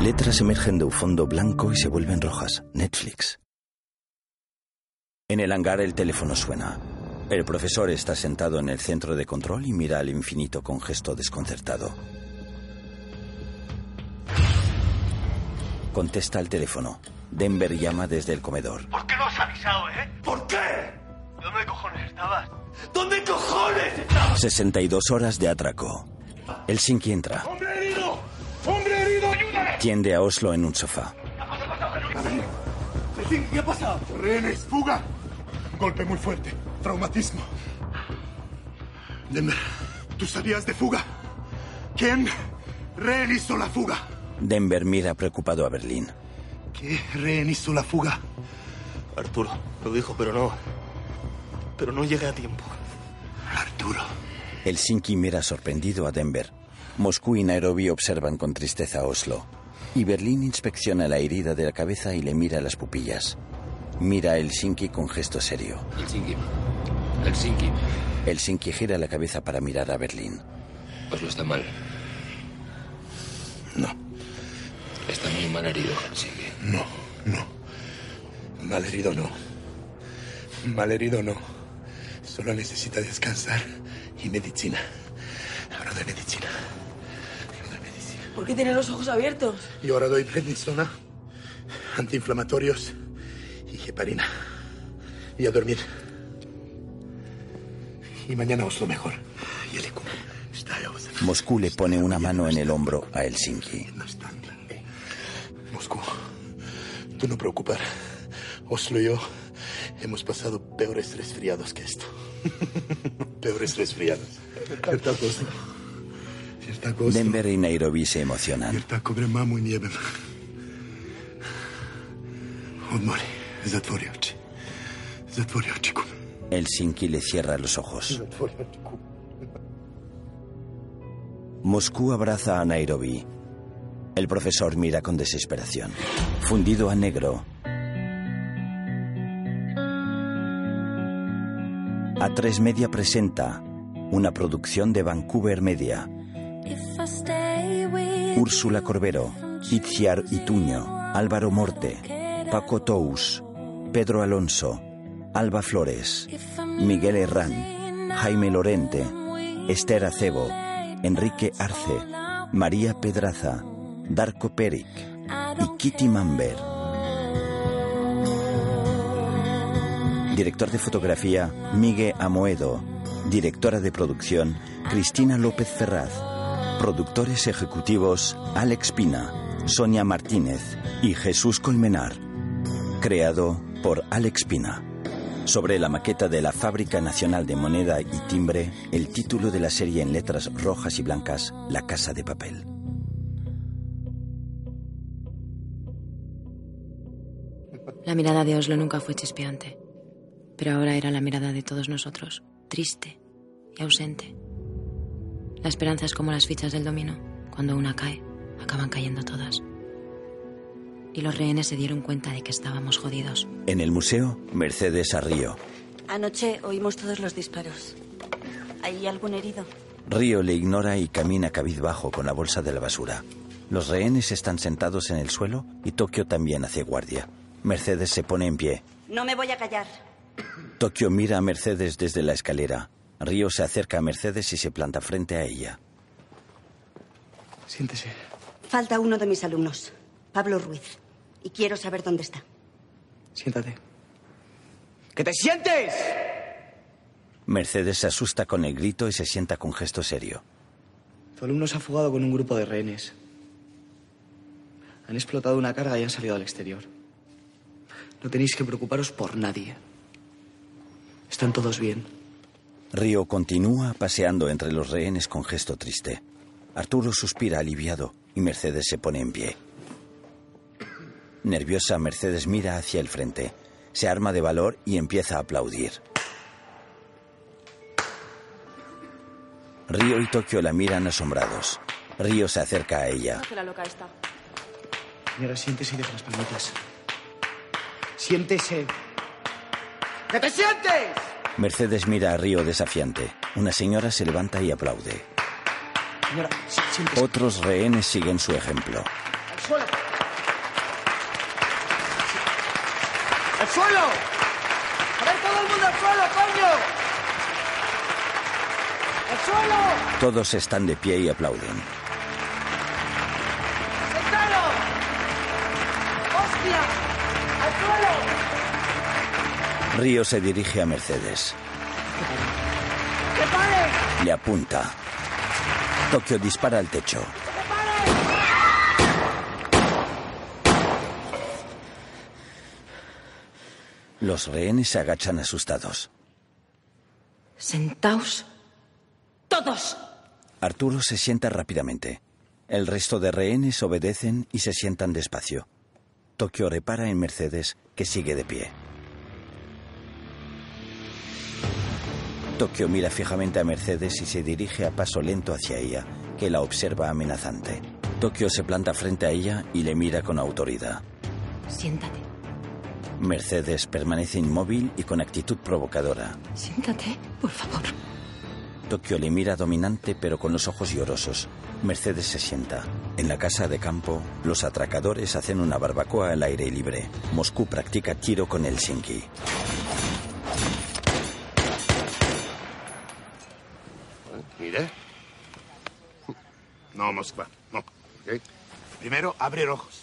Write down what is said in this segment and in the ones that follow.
Letras emergen de un fondo blanco y se vuelven rojas. Netflix. En el hangar el teléfono suena. El profesor está sentado en el centro de control y mira al infinito con gesto desconcertado. Contesta al teléfono. Denver llama desde el comedor. ¿Por qué no has avisado, eh? ¿Por qué? ¿Dónde cojones estabas? ¿Dónde cojones estabas? 62 horas de atraco. Helsinki entra. ¡Hombre herido! Tiende a Oslo en un sofá. ¿Qué ha pasado? Rehenes, fuga. Golpe muy fuerte. Traumatismo. Denver, ¿tú sabías de fuga? ¿Quién rehén hizo la fuga? Denver mira preocupado a Berlín. ¿Qué rehén hizo la fuga? Arturo, lo dijo, pero no. Pero no llegué a tiempo. Arturo. Helsinki mira sorprendido a Denver. Moscú y Nairobi observan con tristeza a Oslo. Y Berlín inspecciona la herida de la cabeza y le mira las pupillas. Mira a Helsinki con gesto serio. Helsinki. Helsinki. Helsinki gira la cabeza para mirar a Berlín. Oslo está mal. No. Está muy mal herido, Helsinki. No, no. Malherido no. Malherido no. Solo necesita descansar y medicina. Ahora de medicina. ¿Por qué tiene los ojos abiertos? Y ahora doy prednisona, antiinflamatorios y heparina. Y a dormir. Y mañana os lo mejor. Y el vos. Moscú le pone una mano en el hombro a Helsinki. Moscú, tú no preocupar. Oslo y yo hemos pasado peores resfriados que esto. peores resfriados. Denver y Nairobi se emocionan. Helsinki le cierra los ojos. Moscú abraza a Nairobi. El profesor mira con desesperación. Fundido a negro. A3 Media presenta una producción de Vancouver Media. Úrsula Corbero, Itziar Ituño, Álvaro Morte, Paco Tous, Pedro Alonso, Alba Flores, Miguel Herrán, Jaime Lorente, Esther Acebo, Enrique Arce, María Pedraza, Darko Peric y Kitty Mamber. Director de fotografía, Miguel Amoedo. Directora de producción, Cristina López Ferraz. Productores ejecutivos, Alex Pina, Sonia Martínez y Jesús Colmenar. Creado por Alex Pina. Sobre la maqueta de la Fábrica Nacional de Moneda y Timbre, el título de la serie en letras rojas y blancas, La Casa de Papel. La mirada de Oslo nunca fue chispeante, pero ahora era la mirada de todos nosotros, triste y ausente. La esperanza es como las fichas del dominó. Cuando una cae, acaban cayendo todas. Y los rehenes se dieron cuenta de que estábamos jodidos. En el museo, Mercedes a Río. Anoche oímos todos los disparos. ¿Hay algún herido? Río le ignora y camina cabizbajo con la bolsa de la basura. Los rehenes están sentados en el suelo y Tokio también hace guardia. Mercedes se pone en pie. No me voy a callar. Tokio mira a Mercedes desde la escalera. Río se acerca a Mercedes y se planta frente a ella. Siéntese. Falta uno de mis alumnos, Pablo Ruiz. Y quiero saber dónde está. Siéntate. ¡Que te sientes! Mercedes se asusta con el grito y se sienta con gesto serio. Tu alumno se ha fugado con un grupo de rehenes. Han explotado una carga y han salido al exterior. No tenéis que preocuparos por nadie. Están todos bien. Río continúa paseando entre los rehenes con gesto triste. Arturo suspira aliviado y Mercedes se pone en pie. Nerviosa, Mercedes mira hacia el frente. Se arma de valor y empieza a aplaudir. Río y Tokio la miran asombrados. Río se acerca a ella. hace la loca esta? Señora, siéntese y deja las palmitas. Siéntese. ¡Que te sientes! Mercedes mira a Río desafiante. Una señora se levanta y aplaude. Señora, sí, siéntese. Otros rehenes siguen su ejemplo. suelo! ¡Al suelo! ¡A ver todo el mundo al suelo, coño! ¡Al suelo! Todos están de pie y aplauden. Río se dirige a Mercedes. Le apunta. Tokio dispara al techo. Los rehenes se agachan asustados. Sentaos. Todos. Arturo se sienta rápidamente. El resto de rehenes obedecen y se sientan despacio. Tokio repara en Mercedes, que sigue de pie. Tokio mira fijamente a Mercedes y se dirige a paso lento hacia ella, que la observa amenazante. Tokio se planta frente a ella y le mira con autoridad. Siéntate. Mercedes permanece inmóvil y con actitud provocadora. Siéntate, por favor. Tokio le mira dominante pero con los ojos llorosos. Mercedes se sienta. En la casa de campo, los atracadores hacen una barbacoa al aire libre. Moscú practica tiro con Helsinki. Mire. No, Moskva, no. Primero, abrir ojos.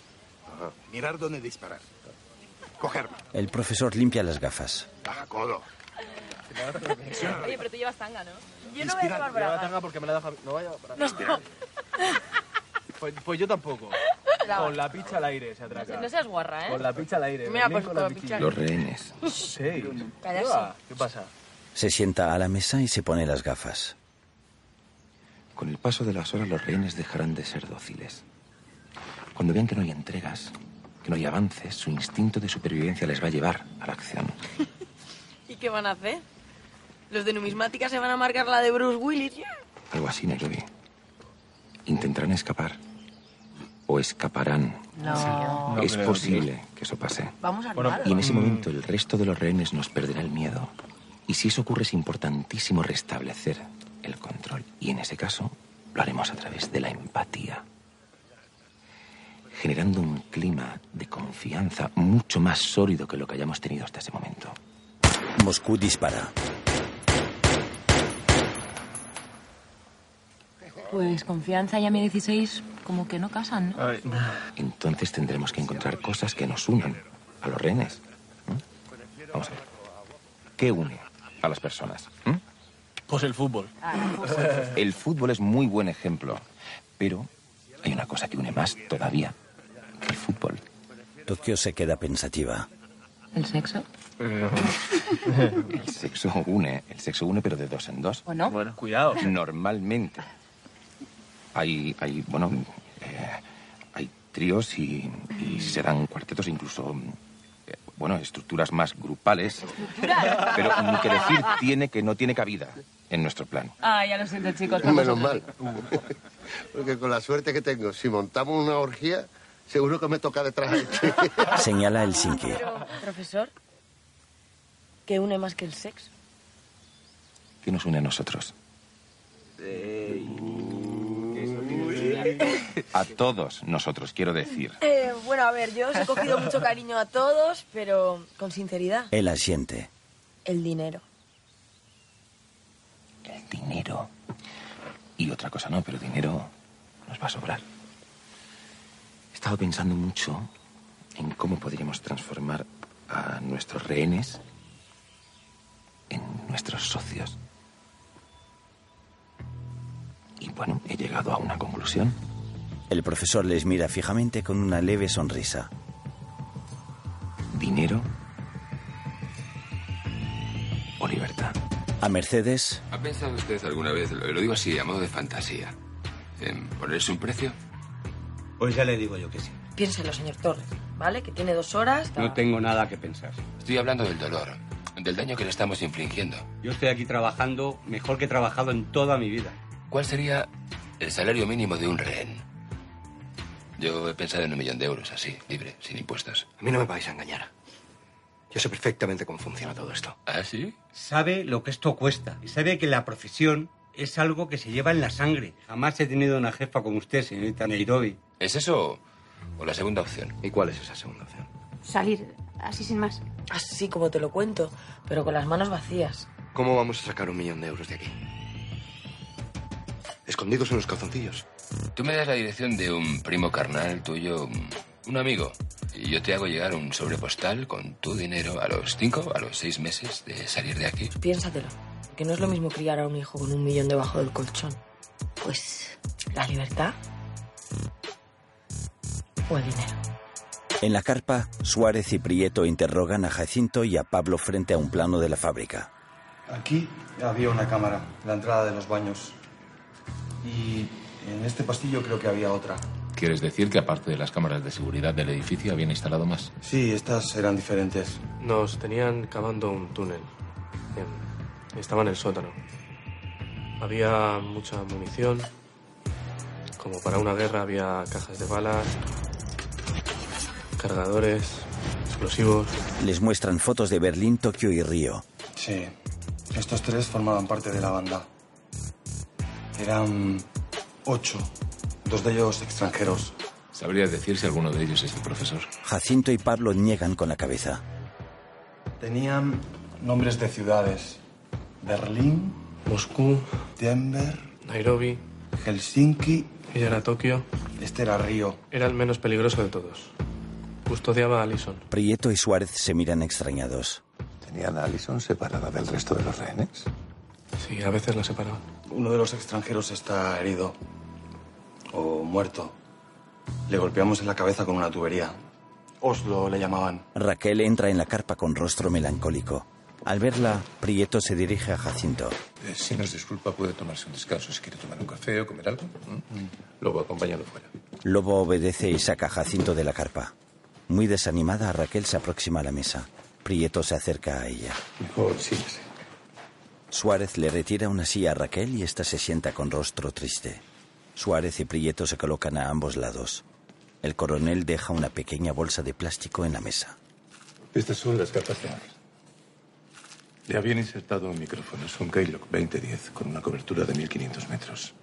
Mirar dónde disparar. Cogerme. El profesor limpia las gafas. Baja codo. Oye, pero tú llevas tanga, ¿no? Yo no voy a llevar Lleva bragas. tanga porque me la deja... No vaya para No. Pues, pues yo tampoco. Con la picha al aire se atraca. No seas guarra, ¿eh? Con la picha al aire. Mira, pues con con la picha. Los rehenes. Sí. ¿Qué pasa? Se sienta a la mesa y se pone las gafas. Con el paso de las horas los rehenes dejarán de ser dóciles. Cuando vean que no hay entregas, que no hay avances, su instinto de supervivencia les va a llevar a la acción. ¿Y qué van a hacer? Los de numismática se van a marcar la de Bruce Willis. Algo así, Nairobi. Intentarán escapar. O escaparán. No. es posible que eso pase. Vamos a Bueno. Y en ese momento el resto de los rehenes nos perderá el miedo. Y si eso ocurre es importantísimo restablecer el control. Y en ese caso lo haremos a través de la empatía. Generando un clima de confianza mucho más sólido que lo que hayamos tenido hasta ese momento. Moscú dispara. Pues confianza y a mi 16 como que no casan, ¿no? Entonces tendremos que encontrar cosas que nos unan a los rehenes. ¿no? Vamos a ver. ¿Qué une a las personas? Pues el fútbol. El fútbol es muy buen ejemplo, pero hay una cosa que une más todavía que el fútbol. Tokio se queda pensativa. ¿El sexo? El sexo une, el sexo une, pero de dos en dos. ¿O no? Bueno, cuidado. Normalmente. Hay, hay bueno, eh, hay tríos y, y se dan cuartetos, incluso, eh, bueno, estructuras más grupales. Pero ni que decir tiene que no tiene cabida en nuestro plan. Ah, ya lo siento, chicos. Menos mal. Porque con la suerte que tengo, si montamos una orgía, seguro que me toca detrás de ti. Señala Helsinki. Pero, profesor, ¿qué une más que el sexo? ¿Qué nos une a nosotros? A todos nosotros, quiero decir. Eh, bueno, a ver, yo os he cogido mucho cariño a todos, pero con sinceridad, Él asiente. el dinero. El dinero. Y otra cosa no, pero dinero nos va a sobrar. He estado pensando mucho en cómo podríamos transformar a nuestros rehenes en nuestros socios. Y bueno, he llegado a una conclusión. El profesor les mira fijamente con una leve sonrisa. Dinero o libertad. A Mercedes, ¿Ha pensado usted alguna vez, lo lo digo así, a modo de fantasía, en ponerse un precio? Pues ya le digo yo que sí. Piénselo, señor Torres, ¿vale? Que tiene dos horas. No tengo nada que pensar. Estoy hablando del dolor, del daño que le estamos infligiendo. Yo estoy aquí trabajando mejor que he trabajado en toda mi vida. ¿Cuál sería el salario mínimo de un rehén? Yo he pensado en un millón de euros, así, libre, sin impuestos. A mí no me vais a engañar. Yo sé perfectamente cómo funciona todo esto. ¿Ah, sí? Sabe lo que esto cuesta y sabe que la profesión es algo que se lleva en la sangre. Jamás he tenido una jefa como usted, señorita Nairobi. ¿Es eso O la segunda opción. ¿Y cuál es esa segunda opción? Salir así sin más. Así como te lo cuento, pero con las manos vacías. ¿Cómo vamos a sacar un millón de euros de aquí? Escondidos en los calzoncillos. Tú me das la dirección de un primo carnal tuyo, un amigo, y yo te hago llegar un sobrepostal con tu dinero a los cinco, a los seis meses de salir de aquí. Piénsatelo, que no es lo mismo criar a un hijo con un millón debajo del colchón. Pues la libertad o el dinero. En la carpa, Suárez y Prieto interrogan a Jacinto y a Pablo frente a un plano de la fábrica. Aquí había una cámara, la entrada de los baños. Y en este pastillo creo que había otra. ¿Quieres decir que aparte de las cámaras de seguridad del edificio habían instalado más? Sí, estas eran diferentes. Nos tenían cavando un túnel. Estaba en el sótano. Había mucha munición. Como para una guerra había cajas de balas, cargadores, explosivos. Les muestran fotos de Berlín, Tokio y Río. Sí, estos tres formaban parte de la banda. Eran ocho, dos de ellos extranjeros. ¿Sabrías decir si alguno de ellos es el profesor? Jacinto y Pablo niegan con la cabeza. Tenían nombres de ciudades. Berlín, Moscú, Denver, Nairobi, Helsinki. Ella era Tokio. Este era Río. Era el menos peligroso de todos. Custodiaba a Alison. Prieto y Suárez se miran extrañados. ¿Tenían a Alison separada del resto de los rehenes? Sí, a veces la separaban. Uno de los extranjeros está herido. O muerto. Le golpeamos en la cabeza con una tubería. Oslo le llamaban. Raquel entra en la carpa con rostro melancólico. Al verla, Prieto se dirige a Jacinto. Eh, si nos disculpa, puede tomarse un descanso si quiere tomar un café o comer algo. Luego acompañarlo fuera. Lobo obedece y saca a Jacinto de la carpa. Muy desanimada, Raquel se aproxima a la mesa. Prieto se acerca a ella. Mejor síguese. Suárez le retira una silla a Raquel y ésta se sienta con rostro triste. Suárez y Prieto se colocan a ambos lados. El coronel deja una pequeña bolsa de plástico en la mesa. Estas son las Ángel. Le habían insertado un micrófono. Es un Keylock 2010 con una cobertura de 1500 metros.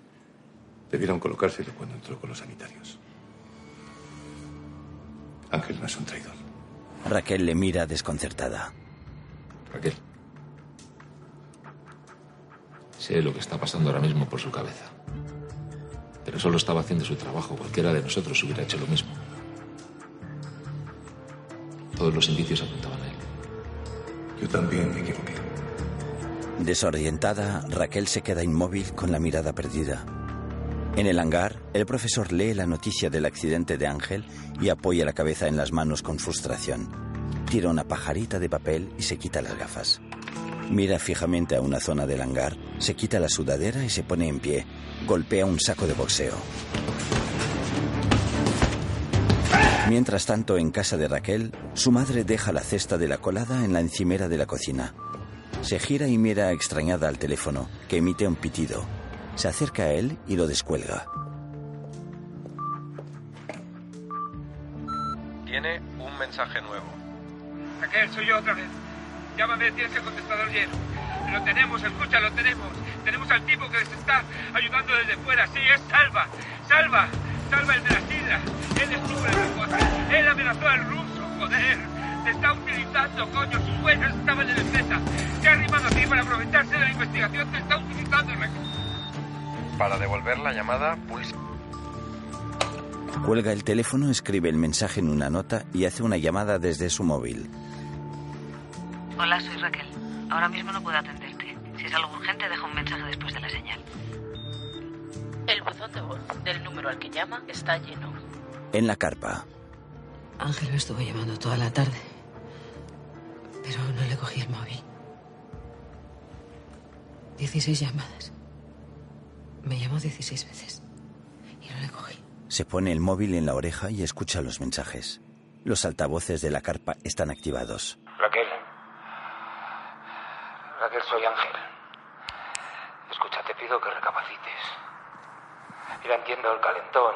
Debieron colocárselo cuando entró con los sanitarios. Ángel no es un traidor. Raquel le mira desconcertada. Raquel. Sé lo que está pasando ahora mismo por su cabeza. Pero solo estaba haciendo su trabajo. Cualquiera de nosotros hubiera hecho lo mismo. Todos los indicios apuntaban a él. Yo también me equivoqué. Desorientada, Raquel se queda inmóvil con la mirada perdida. En el hangar, el profesor lee la noticia del accidente de Ángel y apoya la cabeza en las manos con frustración. Tira una pajarita de papel y se quita las gafas. Mira fijamente a una zona del hangar, se quita la sudadera y se pone en pie. Golpea un saco de boxeo. Mientras tanto, en casa de Raquel, su madre deja la cesta de la colada en la encimera de la cocina. Se gira y mira extrañada al teléfono, que emite un pitido. Se acerca a él y lo descuelga. Tiene un mensaje nuevo. Raquel, soy yo otra vez. Llámame, tienes el contestador lleno. Lo tenemos, escucha, lo tenemos. Tenemos al tipo que les está ayudando desde fuera. Sí, es Salva. Salva. Salva el de las islas. Él estuvo en el coche. Él amenazó al ruso, joder. Te está utilizando, coño. Sus huellas estaban en el Z. Se ha arrimado a ti para aprovecharse de la investigación. Te está utilizando. Para devolver la llamada, pulsa. Cuelga el teléfono, escribe el mensaje en una nota y hace una llamada desde su móvil. Hola, soy Raquel. Ahora mismo no puedo atenderte. Si es algo urgente, deja un mensaje después de la señal. El buzón de voz del número al que llama está lleno. En la carpa, Ángel me estuvo llamando toda la tarde. Pero no le cogí el móvil. 16 llamadas. Me llamó 16 veces. Y no le cogí. se pone el móvil en la oreja y escucha los mensajes. Los altavoces de la carpa están activados. Raquel. Raquel, soy Ángel. Escucha, te pido que recapacites. Mira, entiendo el calentón.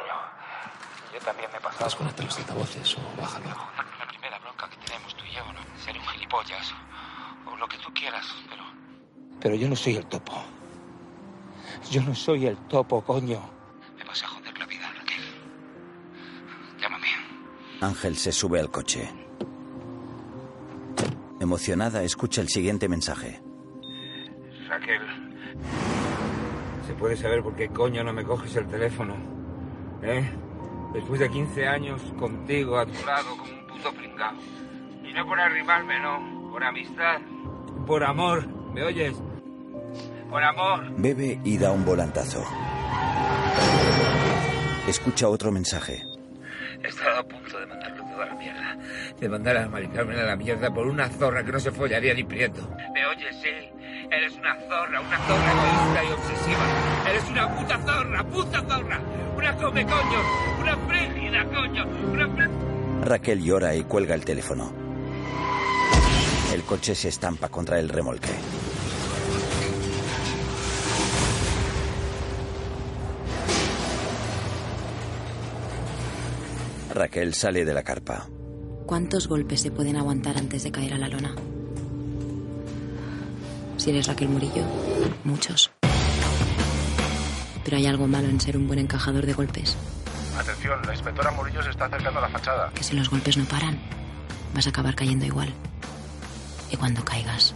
Yo también me he pasado. Desconecta los altavoces o bájalo. La primera bronca que tenemos tú y yo, ¿no? Ser un gilipollas. O lo que tú quieras, pero. Pero yo no soy el topo. Yo no soy el topo, coño. Me vas a joder la vida, Raquel. Llámame. Ángel se sube al coche. Emocionada, escucha el siguiente mensaje. Raquel, ¿se puede saber por qué coño no me coges el teléfono? ¿Eh? Después de 15 años contigo a tu lado como un puto pringao. Y no por arrimarme, no. Por amistad. Por amor. ¿Me oyes? Por amor. Bebe y da un volantazo. Escucha otro mensaje. He estado a punto de mandarlo todo a la mierda. De mandar a Mari Carmen a la mierda por una zorra que no se follaría ni prieto. ¿Me oyes? Sí. Eres una zorra, una zorra egoísta y obsesiva. Eres una puta zorra, puta zorra. Una come coño, una frígida coño, una Raquel llora y cuelga el teléfono. El coche se estampa contra el remolque. Raquel sale de la carpa. ¿Cuántos golpes se pueden aguantar antes de caer a la lona? Si eres Raquel Murillo, muchos. Pero hay algo malo en ser un buen encajador de golpes. Atención, la inspectora Murillo se está acercando a la fachada. Que si los golpes no paran, vas a acabar cayendo igual. Y cuando caigas,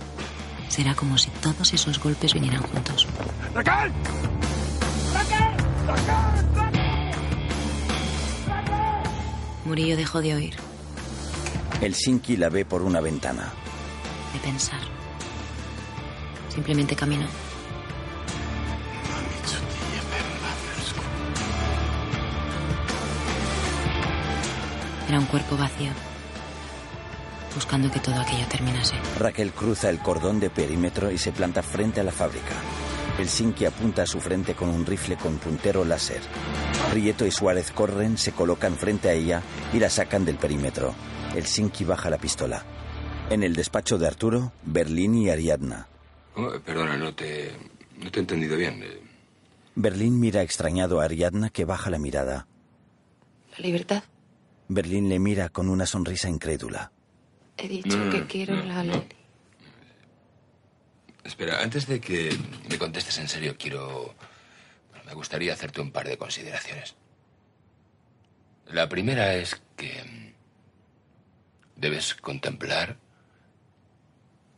será como si todos esos golpes vinieran juntos. ¡Raquel! Murillo dejó de oír, El Sinki la ve por una ventana. de pensar. Simplemente caminó. Era un cuerpo vacío, buscando que todo aquello terminase. Raquel cruza el cordón de perímetro y se planta frente a la fábrica. El Sinki apunta a su frente con un rifle con puntero láser. Prieto y Suárez corren, se colocan frente a ella y la sacan del perímetro. El Sinki baja la pistola. En el despacho de Arturo, Berlín y Ariadna. Oh, perdona, no te, no te he entendido bien. Berlín mira extrañado a Ariadna que baja la mirada. La libertad. Berlín le mira con una sonrisa incrédula. He dicho No, no, que no, quiero no. la ley. Espera, antes de que me contestes en serio, quiero... Me gustaría hacerte un par de consideraciones. La primera es que debes contemplar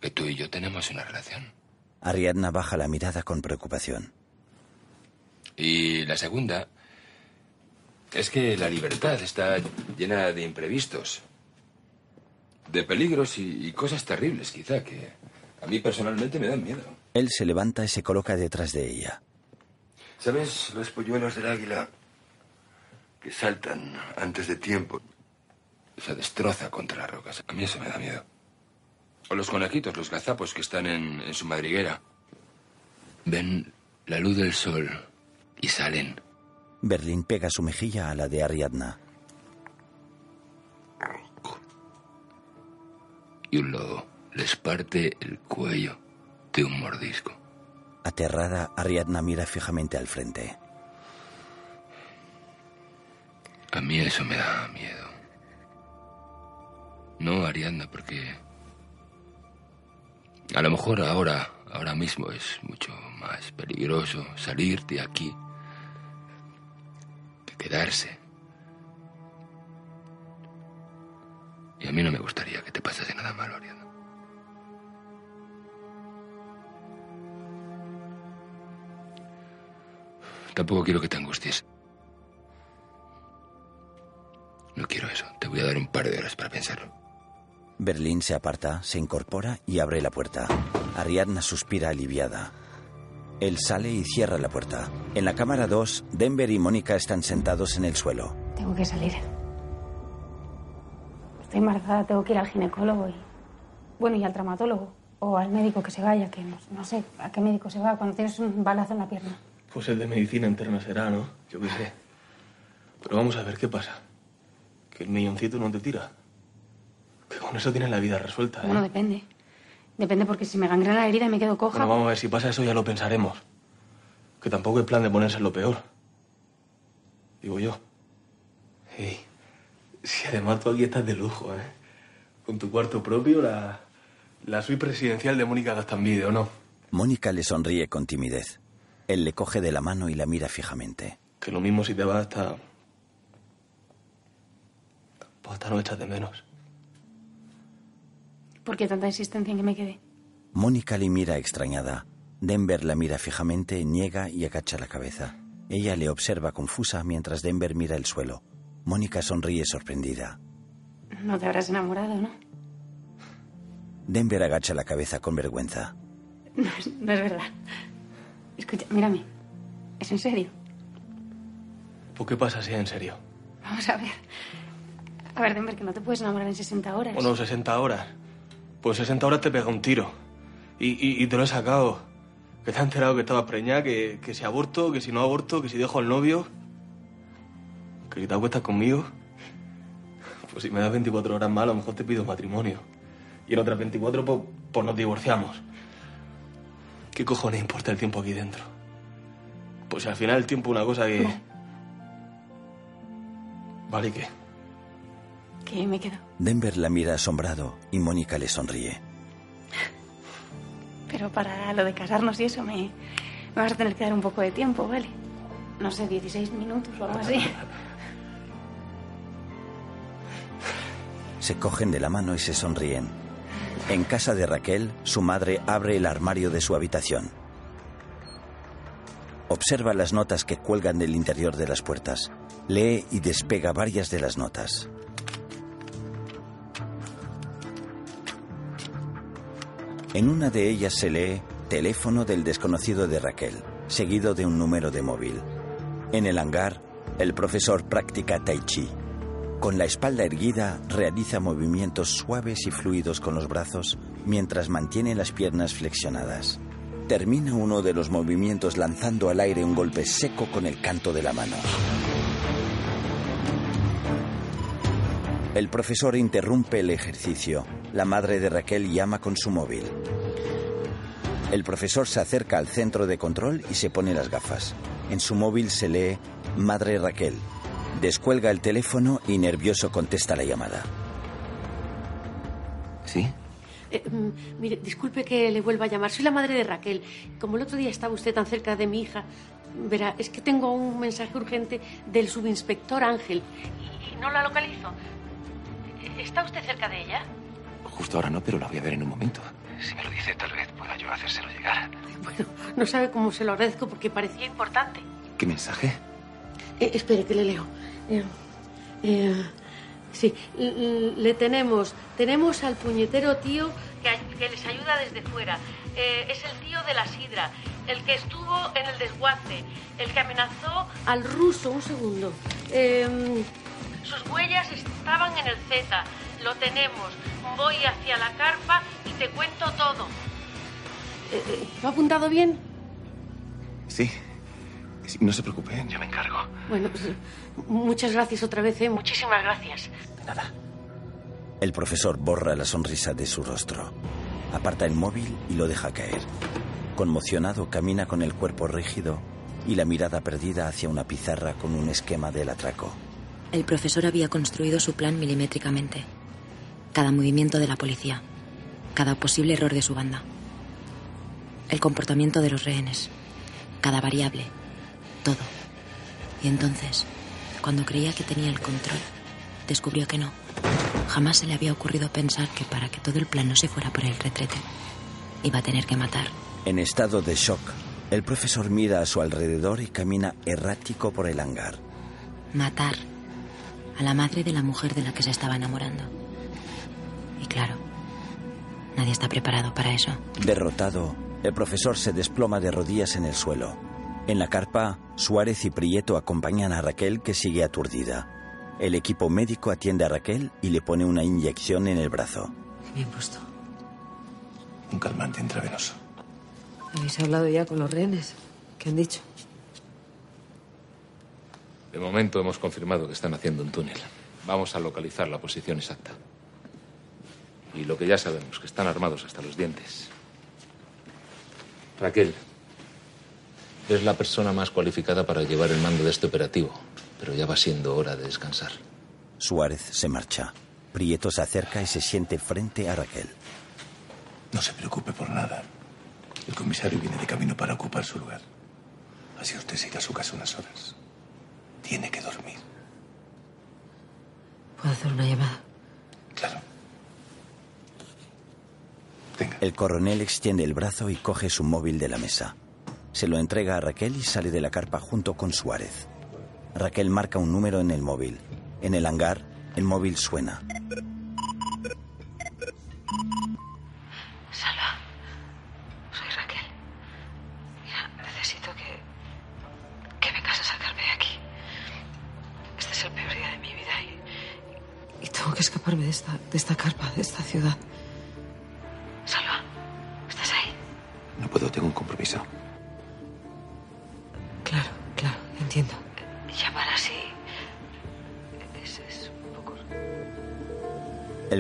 que tú y yo tenemos una relación. Ariadna baja la mirada con preocupación. Y la segunda es que la libertad está llena de imprevistos, de peligros y, y cosas terribles, quizá, que a mí personalmente me dan miedo. Él se levanta y se coloca detrás de ella. ¿Sabes los polluelos del águila que saltan antes de tiempo? Se destroza contra las rocas. A mí eso me da miedo. O los conejitos, los gazapos que están en, en su madriguera. Ven la luz del sol y salen. Berlín pega su mejilla a la de Ariadna. Y un lobo les parte el cuello de un mordisco. Aterrada, Ariadna mira fijamente al frente. A mí eso me da miedo. No, Ariadna, porque a lo mejor ahora, ahora mismo es mucho más peligroso salir de aquí que quedarse. Y a mí no me gustaría que te pasase nada malo, Ariadna. Tampoco quiero que te angusties. No quiero eso. Te voy a dar un par de horas para pensarlo. Berlín se aparta, se incorpora y abre la puerta. Ariadna suspira aliviada. Él sale y cierra la puerta. En la cámara 2, Denver y Mónica están sentados en el suelo. Tengo que salir. Estoy embarazada, tengo que ir al ginecólogo y. Bueno, y al traumatólogo. O al médico que se vaya, que no, no sé a qué médico se va cuando tienes un balazo en la pierna. Pues el de medicina interna será, ¿no? Yo qué sé. Pero vamos a ver qué pasa. Que el milloncito no te tira. Que con eso tienes la vida resuelta, ¿eh? Bueno, depende. Depende porque si me gangrena la herida y me quedo coja. Bueno, vamos a ver, si pasa eso ya lo pensaremos. Que tampoco hay plan de ponerse en lo peor. Digo yo. Ey, si además tú aquí estás de lujo, ¿eh? Con tu cuarto propio, la, la suite presidencial de Mónica Gastambide, ¿o no? Mónica le sonríe con timidez. Él le coge de la mano y la mira fijamente. Que lo mismo si te vas hasta... Pues hasta no echas de menos. ¿Por qué tanta insistencia en que me quede? Mónica le mira extrañada. Denver la mira fijamente, niega y agacha la cabeza. Ella le observa confusa mientras Denver mira el suelo. Mónica sonríe sorprendida. No te habrás enamorado, ¿no? Denver agacha la cabeza con vergüenza. No es, no es verdad. Escucha, mírame. ¿Es en serio? ¿Por qué pasa así en serio? Vamos a ver. A ver, Denver, que no te puedes enamorar en 60 horas. Bueno, 60 horas. Pues 60 horas te pega un tiro. Y, y- y te lo he sacado. Que te has enterado que estaba preñada, que, que si aborto, que si no aborto, que si dejo al novio. Que si te acuestas conmigo. Pues si me das 24 horas más, a lo mejor te pido matrimonio. Y en otras 24, pues, pues nos divorciamos. ¿Qué cojones importa el tiempo aquí dentro? Pues si al final el tiempo es una cosa que... Vale, ¿y qué? Que me quedo. Denver la mira asombrado y Mónica le sonríe. Pero para lo de casarnos y eso me, me vas a tener que dar un poco de tiempo, ¿vale? No sé, 16 minutos o algo así. Se cogen de la mano y se sonríen. En casa de Raquel, su madre abre el armario de su habitación. Observa las notas que cuelgan del interior de las puertas. Lee y despega varias de las notas. En una de ellas se lee teléfono del desconocido de Raquel, seguido de un número de móvil. En el hangar, el profesor practica tai chi. Con la espalda erguida, realiza movimientos suaves y fluidos con los brazos mientras mantiene las piernas flexionadas. Termina uno de los movimientos lanzando al aire un golpe seco con el canto de la mano. El profesor interrumpe el ejercicio. La madre de Raquel llama con su móvil. El profesor se acerca al centro de control y se pone las gafas. En su móvil se lee Madre Raquel. Descuelga el teléfono y nervioso contesta la llamada. ¿Sí? Eh, mm, mire, disculpe que le vuelva a llamar. Soy la madre de Raquel. Como el otro día estaba usted tan cerca de mi hija, verá, es que tengo un mensaje urgente del subinspector Ángel y, y no la localizo. ¿Está usted cerca de ella? Justo ahora no, pero la voy a ver en un momento. Si me lo dice, tal vez pueda yo hacérselo llegar. No sabe cómo se lo agradezco porque parecía importante. ¿Qué mensaje? Eh, espere, que le leo. Eh, eh, sí, le tenemos. Tenemos al puñetero tío que, que les ayuda desde fuera. Eh, es el tío de la sidra, el que estuvo en el desguace, el que amenazó al ruso. Un segundo. Eh, sus huellas estaban en el Z. Lo tenemos. Voy hacia la carpa y te cuento todo. Eh, eh, ¿Lo ha apuntado bien? Sí. Sí, No se preocupe, yo me encargo. Bueno, pues, muchas gracias otra vez, ¿eh? Muchísimas gracias. El profesor borra la sonrisa de su rostro. Aparta el móvil y lo deja caer. Conmocionado camina con el cuerpo rígido y la mirada perdida hacia una pizarra con un esquema del atraco. El profesor había construido su plan milimétricamente. Cada movimiento de la policía, cada posible error de su banda, el comportamiento de los rehenes, cada variable, todo. Y entonces, cuando creía que tenía el control, descubrió que no. Jamás se le había ocurrido pensar que para que todo el plan no se fuera por el retrete, iba a tener que matar. En estado de shock, el profesor mira a su alrededor y camina errático por el hangar. Matar a la madre de la mujer de la que se estaba enamorando. Claro, nadie está preparado para eso. Derrotado, el profesor se desploma de rodillas en el suelo. En la carpa, Suárez y Prieto acompañan a Raquel que sigue aturdida. El equipo médico atiende a Raquel y le pone una inyección en el brazo. Bien puesto. Un calmante intravenoso. ¿Habéis hablado ya con los rehenes? ¿Qué han dicho? De momento hemos confirmado que están haciendo un túnel. Vamos a localizar la posición exacta. Y lo que ya sabemos, que están armados hasta los dientes. Raquel, es la persona más cualificada para llevar el mando de este operativo, pero ya va siendo hora de descansar. Suárez se marcha. Prieto se acerca y se siente frente a Raquel. No se preocupe por nada. El comisario viene de camino para ocupar su lugar. Así usted se irá a su casa unas horas. Tiene que dormir. ¿Puedo hacer una llamada? El coronel extiende el brazo y coge su móvil de la mesa. Se lo entrega a Raquel y sale de la carpa junto con Suárez. Raquel marca un número en el móvil. En el hangar, el móvil suena. Salva, soy Raquel. Mira, necesito que. que vengas a sacarme de aquí. Este es el peor día de mi vida y. y tengo que escaparme de esta, de esta carpa, de esta ciudad.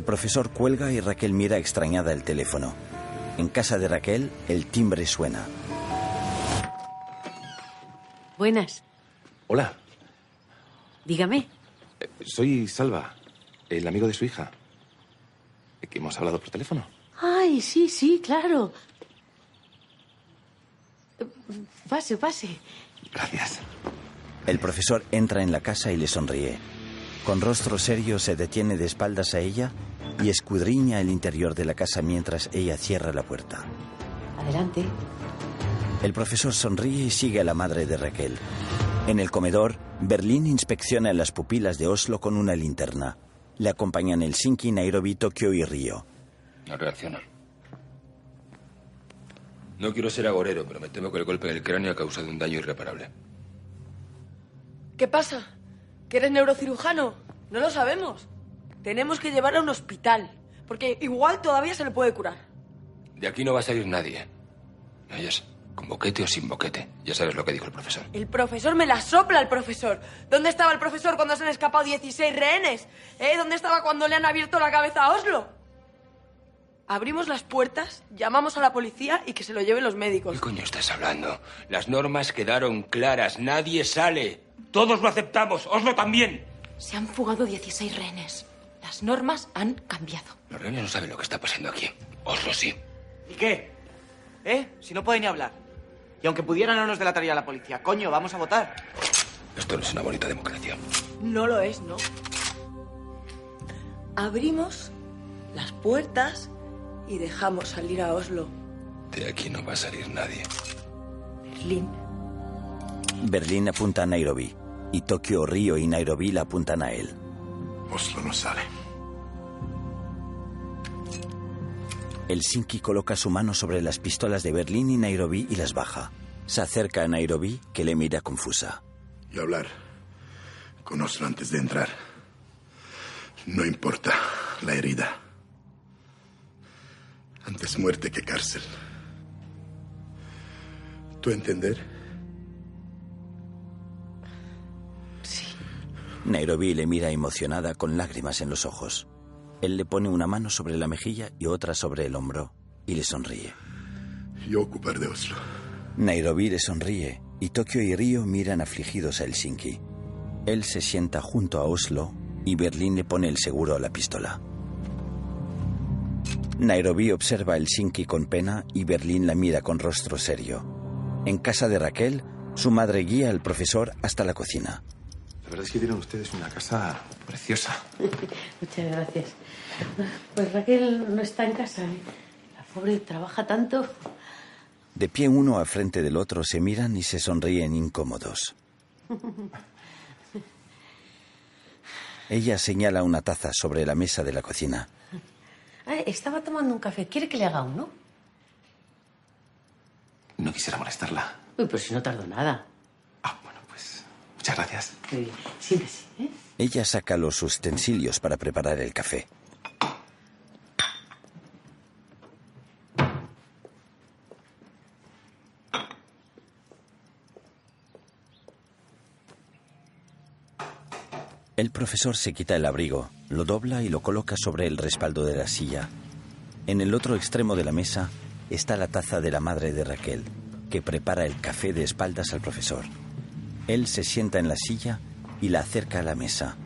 El profesor cuelga y Raquel mira extrañada el teléfono. En casa de Raquel, el timbre suena. Buenas. Hola, Dígame. soy Salva, el amigo de su hija. Que hemos hablado por teléfono. Ay, sí, sí, claro. Pase, pase. Gracias. El profesor entra en la casa y le sonríe. Con rostro serio se detiene de espaldas a ella y escudriña el interior de la casa mientras ella cierra la puerta. Adelante. El profesor sonríe y sigue a la madre de Raquel. En el comedor, Berlín inspecciona las pupilas de Oslo con una linterna. Le acompañan Helsinki, Nairobi, Tokio y Río. No reacciona. No quiero ser agorero, pero me temo que el golpe en el cráneo ha causado un daño irreparable. ¿Qué pasa? ¿Que eres neurocirujano? No lo sabemos. Tenemos que llevarla a un hospital, porque igual todavía se le puede curar. De aquí no va a salir nadie. ¿Me oyes? Con boquete o sin boquete. Ya sabes lo que dijo el profesor. El profesor me la sopla el profesor. ¿Dónde estaba el profesor cuando se han escapado 16 rehenes? ¿Eh? ¿Dónde estaba cuando le han abierto la cabeza a Oslo? Abrimos las puertas, llamamos a la policía y que se lo lleven los médicos. ¿Qué coño estás hablando? Las normas quedaron claras. Nadie sale. Todos lo aceptamos. Oslo también. Se han fugado 16 rehenes. Las normas han cambiado. Los rehenes no saben lo que está pasando aquí. Oslo sí. ¿Y qué? ¿Eh? Si no pueden ni hablar. Y aunque pudieran, no nos delataría la policía. Coño, vamos a votar. Esto no es una bonita democracia. No lo es, ¿no? Abrimos las puertas y dejamos salir a Oslo. De aquí no va a salir nadie. Berlín. Berlín apunta a Nairobi y Tokio, Río y Nairobi la apuntan a él. Oslo no sale. Helsinki coloca su mano sobre las pistolas de Berlín y Nairobi y las baja. Se acerca a Nairobi, que le mira confusa. Y hablar con Oslo antes de entrar. No importa la herida. Antes muerte que cárcel. ¿Tú entender? Nairobi le mira emocionada con lágrimas en los ojos. Él le pone una mano sobre la mejilla y otra sobre el hombro y le sonríe. Yo ocupar de Oslo. Nairobi le sonríe y Tokio y Río miran afligidos a Helsinki. Él se sienta junto a Oslo y Berlín le pone el seguro a la pistola. Nairobi observa a Helsinki con pena y Berlín la mira con rostro serio. En casa de Raquel, su madre guía al profesor hasta la cocina. La verdad es que tienen ustedes una casa preciosa. Muchas gracias. Pues Raquel no está en casa. ¿eh? La pobre trabaja tanto. De pie uno al frente del otro se miran y se sonríen incómodos. Ella señala una taza sobre la mesa de la cocina. Ah, estaba tomando un café. ¿Quiere que le haga uno? No quisiera molestarla. Uy, pues si no tardo nada. Muchas gracias. Muy bien. Siéntese, ¿eh? Ella saca los utensilios para preparar el café. El profesor se quita el abrigo, lo dobla y lo coloca sobre el respaldo de la silla. En el otro extremo de la mesa está la taza de la madre de Raquel, que prepara el café de espaldas al profesor. Él se sienta en la silla y la acerca a la mesa.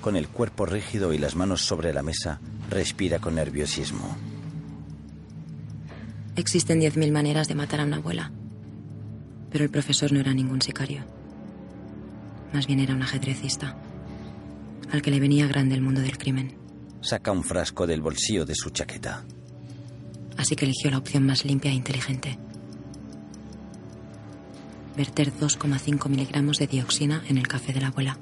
Con el cuerpo rígido y las manos sobre la mesa, respira con nerviosismo. Existen 10.000 maneras de matar a una abuela. Pero el profesor no era ningún sicario. Más bien era un ajedrecista. al que le venía grande el mundo del crimen. Saca un frasco del bolsillo de su chaqueta. Así que eligió la opción más limpia e inteligente. Verter 2,5 miligramos de dioxina en el café de la abuela.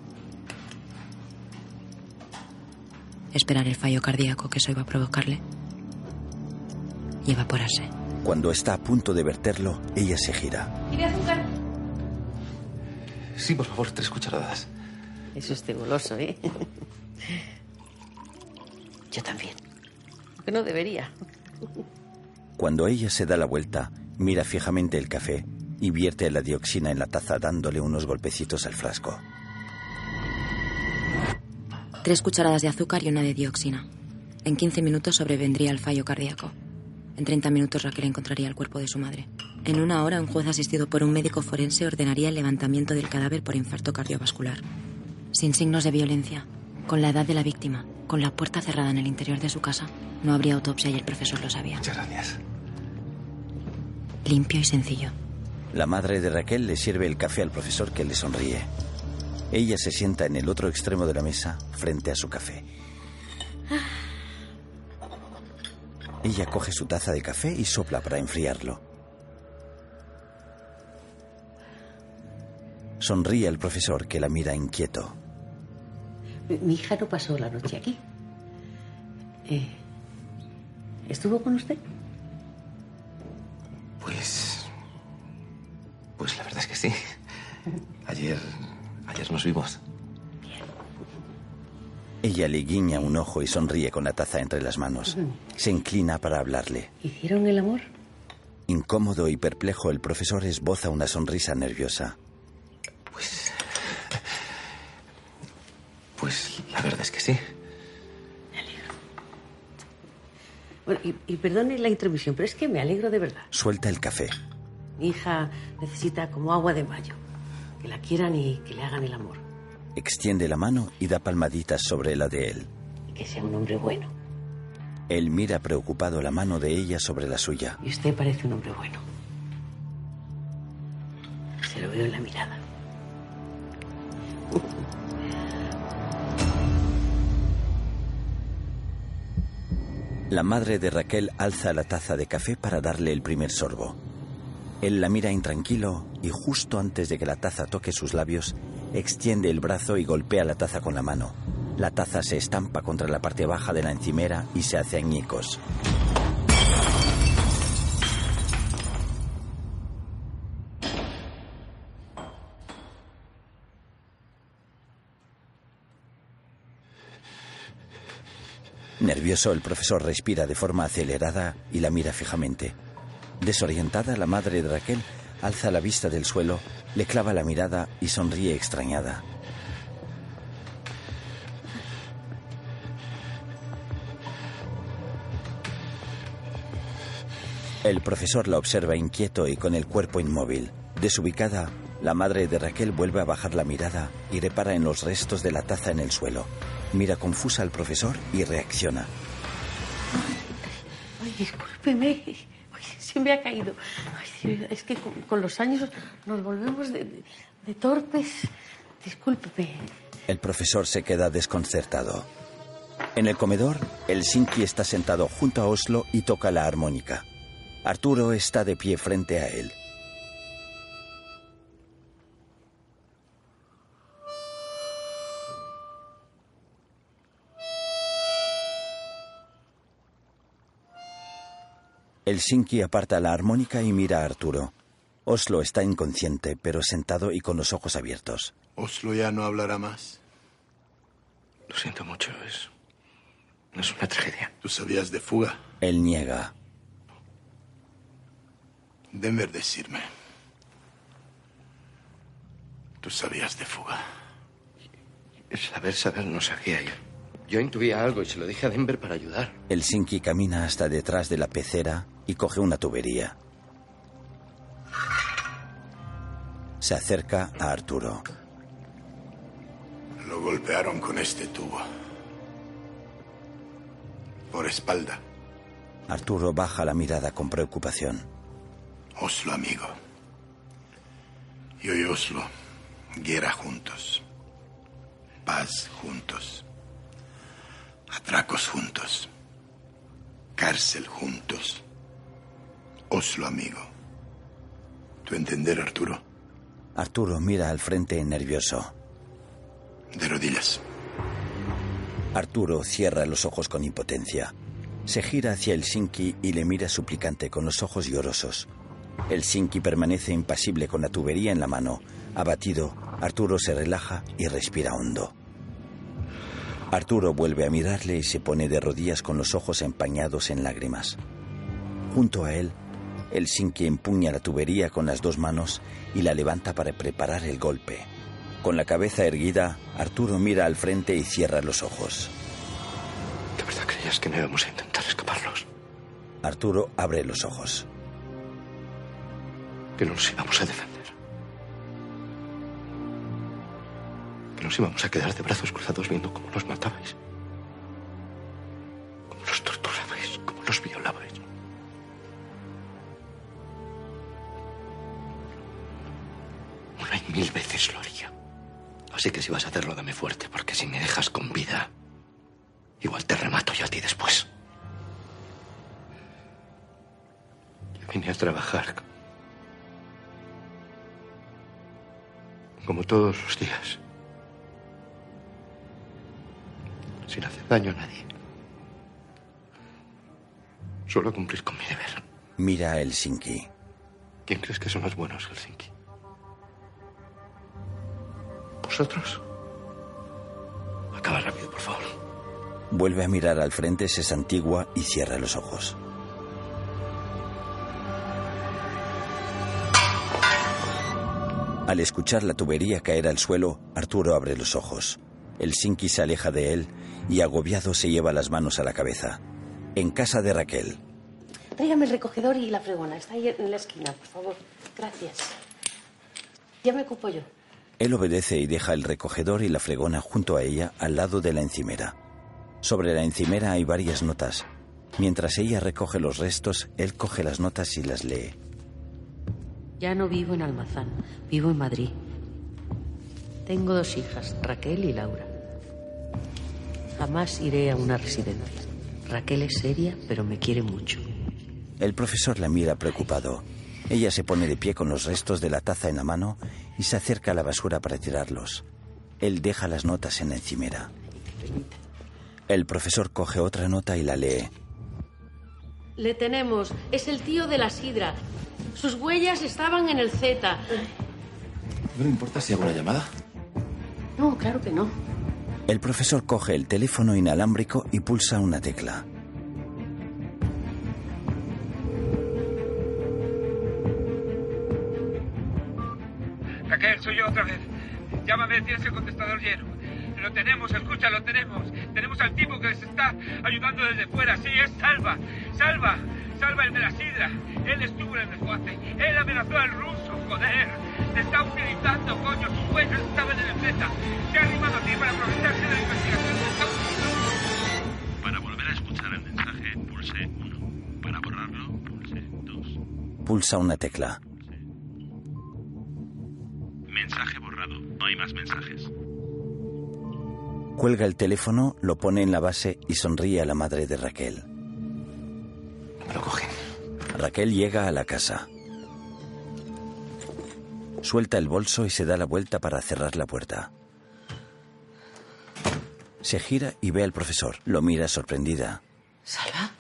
Esperar el fallo cardíaco que eso iba a provocarle. Y evaporarse. Cuando está a punto de verterlo, ella se gira. ¿Quiere azúcar? Sí, por favor, tres cucharadas. Eso es goloso, ¿eh? Yo también. Que no debería. Cuando ella se da la vuelta, mira fijamente el café y vierte la dioxina en la taza dándole unos golpecitos al frasco. Tres cucharadas de azúcar y una de dioxina. En 15 minutos sobrevendría el fallo cardíaco. En 30 minutos Raquel encontraría el cuerpo de su madre. En una hora, un juez asistido por un médico forense ordenaría el levantamiento del cadáver por infarto cardiovascular. Sin signos de violencia, con la edad de la víctima, con la puerta cerrada en el interior de su casa, no habría autopsia y el profesor lo sabía. Muchas gracias. Limpio y sencillo. La madre de Raquel le sirve el café al profesor que le sonríe. Ella se sienta en el otro extremo de la mesa, frente a su café. Ella coge su taza de café y sopla para enfriarlo. Sonríe al profesor que la mira inquieto. Mi, hija no pasó la noche aquí. Eh, ¿Estuvo con usted? Pues. Pues la verdad es que sí. Ayer. Ayer nos vimos. Ella le guiña un ojo y sonríe con la taza entre las manos. Se inclina para hablarle. ¿Hicieron el amor? Incómodo y perplejo, el profesor esboza una sonrisa nerviosa. Pues la verdad es que sí. Bueno, y, y perdone la intromisión, pero es que me alegro de verdad. Suelta el café. Mi hija necesita como agua de mayo. Que la quieran y que le hagan el amor. Extiende la mano y da palmaditas sobre la de él. Y que sea un hombre bueno. Él mira preocupado la mano de ella sobre la suya. Y usted parece un hombre bueno. Se lo veo en la mirada. La madre de Raquel alza la taza de café para darle el primer sorbo. Él la mira intranquilo y justo antes de que la taza toque sus labios, extiende el brazo y golpea la taza con la mano. La taza se estampa contra la parte baja de la encimera y se hace añicos. Nervioso, el profesor respira de forma acelerada y la mira fijamente. Desorientada, la madre de Raquel alza la vista del suelo, le clava la mirada y sonríe extrañada. El profesor la observa inquieto y con el cuerpo inmóvil. Desubicada, la madre de Raquel vuelve a bajar la mirada y repara en los restos de la taza en el suelo. Mira confusa al profesor y reacciona. Ay, discúlpeme. Ay, se me ha caído. Es que con, los años nos volvemos de torpes. Discúlpeme. El profesor se queda desconcertado. En el comedor, el Sinki está sentado junto a Oslo y toca la armónica. Arturo está de pie frente a él. El Sinki aparta la armónica y mira a Arturo. Oslo está inconsciente, pero sentado y con los ojos abiertos. Oslo ya no hablará más. Lo siento mucho, es. No es una tragedia. ¿Tú sabías de fuga? Él niega. Denver decirme. Tú sabías de fuga. Saber, saber, no sabía yo. Yo intuía algo y se lo dije a Denver para ayudar. El Sinki camina hasta detrás de la pecera y coge una tubería. Se acerca a Arturo. Lo golpearon con este tubo. Por espalda. Arturo baja la mirada con preocupación. Oslo, amigo. Yo y Oslo, guerra juntos. Paz juntos. Atracos juntos. Cárcel juntos. Oslo amigo. ¿Tu entender, Arturo? Arturo mira al frente nervioso. De rodillas. Arturo cierra los ojos con impotencia. Se gira hacia el Sinki y le mira suplicante con los ojos llorosos. El Sinki permanece impasible con la tubería en la mano. Abatido, Arturo se relaja y respira hondo. Arturo vuelve a mirarle y se pone de rodillas con los ojos empañados en lágrimas. Junto a él, el Sinki empuña la tubería con las dos manos y la levanta para preparar el golpe. Con la cabeza erguida, Arturo mira al frente y cierra los ojos. ¿De verdad creías que no íbamos a intentar escaparnos? Arturo abre los ojos. Que no nos íbamos a defender. Que nos íbamos a quedar de brazos cruzados viendo cómo nos matabais. Cómo nos Una y mil veces lo haría. Así que si vas a hacerlo, dame fuerte, porque si me dejas con vida, igual te remato yo a ti después. Yo vine a trabajar. Como todos los días. Sin hacer daño a nadie. Solo cumplir con mi deber. Mira a Helsinki. ¿Quién crees que son los buenos, Helsinki? ¿Vosotros? Acaba rápido, por favor. Vuelve a mirar al frente, se santigua y cierra los ojos. Al escuchar la tubería caer al suelo, Arturo abre los ojos. El Sinki se aleja de él y agobiado se lleva las manos a la cabeza. En casa de Raquel, Tráigame el recogedor y la fregona. Está ahí en la esquina, por favor. Gracias. Ya me ocupo yo. Él obedece y deja el recogedor y la fregona junto a ella al lado de la encimera. Sobre la encimera hay varias notas. Mientras ella recoge los restos, él coge las notas y las lee. Ya no vivo en Almazán, vivo en Madrid. Tengo dos hijas, Raquel y Laura. Jamás iré a una residencia. Raquel es seria, pero me quiere mucho. El profesor la mira preocupado. Ella se pone de pie con los restos de la taza en la mano y se acerca a la basura para tirarlos. Él deja las notas en la encimera. El profesor coge otra nota y la lee. Le tenemos. Es el tío de la sidra. Sus huellas estaban en el Z. ¿No le importa si hago una llamada? No, claro que no. El profesor coge el teléfono inalámbrico y pulsa una tecla. Yo otra vez. Llámame, tienes el contestador lleno. Lo tenemos, escucha, lo tenemos. Tenemos al tipo que les está ayudando desde fuera. Sí, es Salva. Salva. Salva el de la sidra. Él estuvo en el desguace. Él amenazó al ruso, joder. Te está utilizando, coño. Sus huellas estaban en el Z. Se ha arrimado a ti para aprovecharse de la investigación. Está. Para volver a escuchar el mensaje, pulse 1. Para borrarlo, pulse 2. Pulsa una tecla. Hay más mensajes. Cuelga el teléfono, lo pone en la base y sonríe a la madre de Raquel. Me lo cogen. Raquel llega a la casa. Suelta el bolso y se da la vuelta para cerrar la puerta. Se gira y ve al profesor. Lo mira sorprendida. ¿Salva?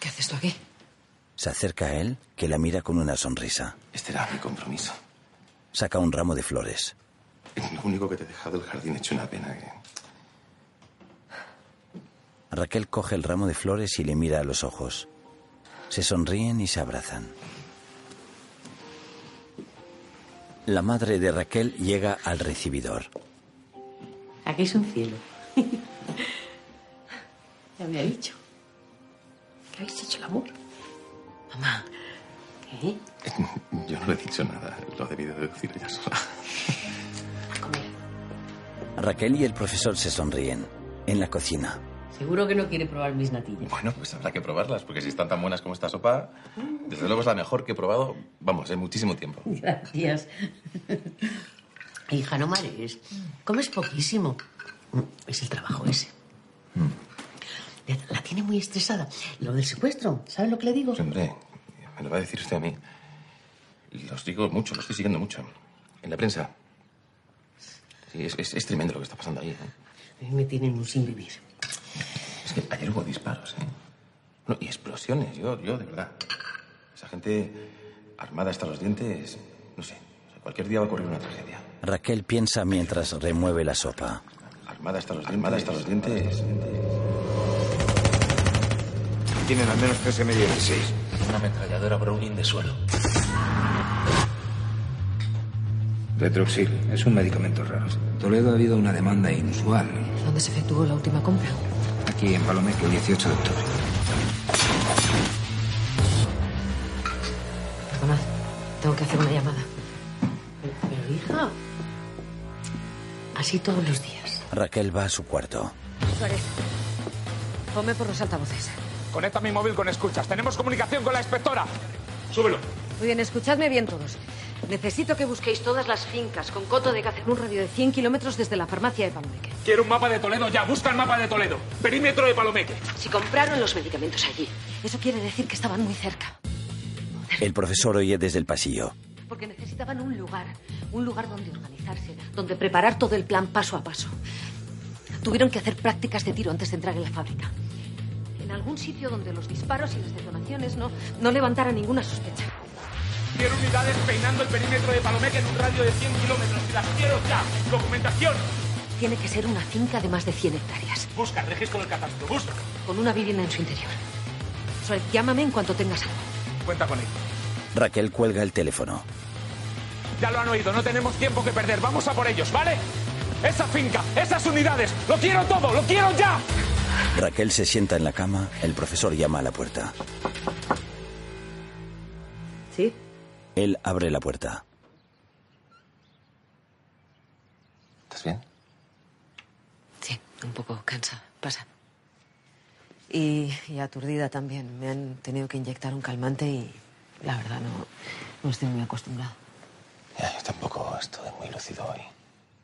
¿Qué haces tú aquí? Se acerca a él, que la mira con una sonrisa. Este era mi compromiso. Saca un ramo de flores. Lo único que te he dejado el jardín hecho una pena. que- Raquel coge el ramo de flores y le mira a los ojos. Se sonríen y se abrazan. La madre de Raquel llega al recibidor. Aquí es un cielo. ya me ha dicho. Que habéis hecho el amor. Mamá. ¿Qué? Yo no le he dicho nada. Lo he debido deducir ella sola. Raquel y el profesor se sonríen. En la cocina. Seguro que no quiere probar mis natillas. Bueno, pues habrá que probarlas, porque si están tan buenas como esta sopa, desde luego es la mejor que he probado, vamos, en muchísimo tiempo. Gracias. Hija, no marees. Comes poquísimo. Mm, Es el trabajo ese. La tiene muy estresada. Lo del secuestro, ¿sabes lo que le digo? Hombre, me lo va a decir usted a mí. Los digo mucho, lo estoy siguiendo mucho. En la prensa. Sí, es, es- es tremendo lo que está pasando ahí. ¿eh? Me tienen un sin vivir. Es que ayer hubo disparos, ¿eh? No, y explosiones, yo, yo, de verdad. Esa gente armada hasta los dientes, no sé. o sea, cualquier día va a ocurrir una tragedia. Raquel piensa mientras remueve la sopa. Armada hasta los, armada hasta los dientes. Tienen al menos tres M16. Una ametralladora Browning de suelo. Retroxil es un medicamento raro. En Toledo ha habido una demanda inusual. ¿Dónde se efectuó la última compra? Aquí en Palomeque, el 18 de octubre. Perdonad, tengo que hacer una llamada. Pero, hija, así todos los días. Raquel va a su cuarto. Suárez, ponme por los altavoces. Conecta mi móvil con escuchas. Tenemos comunicación con la inspectora. Súbelo. Muy bien, escuchadme bien todos. Necesito que busquéis todas las fincas con coto de caza en un radio de 100 kilómetros desde la farmacia de Palomeque. Quiero un mapa de Toledo ya. Busca el mapa de Toledo. Perímetro de Palomeque. Si compraron los medicamentos allí, eso quiere decir que estaban muy cerca. El profesor oye desde el pasillo. Porque necesitaban un lugar, un lugar donde organizarse, donde preparar todo el plan paso a paso. Tuvieron que hacer prácticas de tiro antes de entrar en la fábrica. En algún sitio donde los disparos y las detonaciones no, no levantaran ninguna sospecha. Quiero unidades peinando el perímetro de Palomeque en un radio de 100 kilómetros. Y las quiero ya. Documentación. Tiene que ser una finca de más de 100 hectáreas, Busca, registro del catastro. Busca. con una vivienda en su interior. Suárez, llámame en cuanto tengas algo. Cuenta con ello. Raquel cuelga el teléfono. Ya lo han oído. No tenemos tiempo que perder. Vamos a por ellos, ¿vale? Esa finca, esas unidades. Lo quiero todo. Lo quiero ya. Raquel se sienta en la cama, el profesor llama a la puerta. ¿Sí? Él abre la puerta. ¿Estás bien? Sí, un poco cansada. Pasa. Y, y aturdida también. Me han tenido que inyectar un calmante y la verdad no, no estoy muy acostumbrada. Ya, yo tampoco estoy muy lúcido hoy.